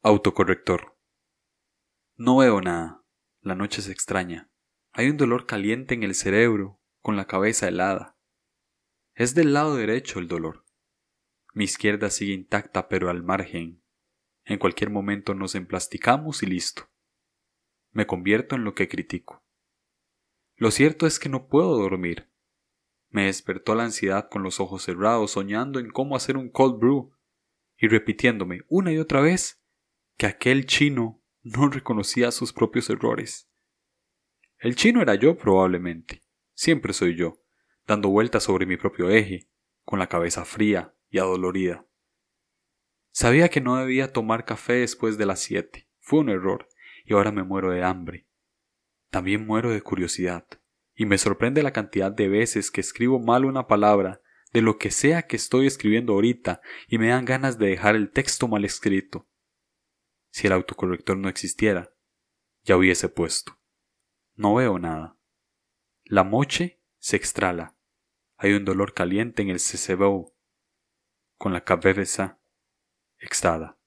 Autocorrector. No veo nada. La noche es extraña. Hay un dolor caliente en el cerebro, con la cabeza helada. Es del lado derecho el dolor. Mi izquierda sigue intacta pero al margen. En cualquier momento nos emplasticamos y listo. Me convierto en lo que critico. Lo cierto es que no puedo dormir. Me despertó la ansiedad con los ojos cerrados, soñando en cómo hacer un cold brew y repitiéndome una y otra vez que aquel chino no reconocía sus propios errores. El chino era yo probablemente, siempre soy yo, dando vueltas sobre mi propio eje, con la cabeza fría y adolorida. Sabía que no debía tomar café después de las siete, fue un error, y ahora me muero de hambre. También muero de curiosidad, y me sorprende la cantidad de veces que escribo mal una palabra de lo que sea que estoy escribiendo ahorita y me dan ganas de dejar el texto mal escrito si el autocorrector no existiera, ya hubiese puesto. No veo nada. La moche se extrala. Hay un dolor caliente en el CCBO, con la cabeza extada.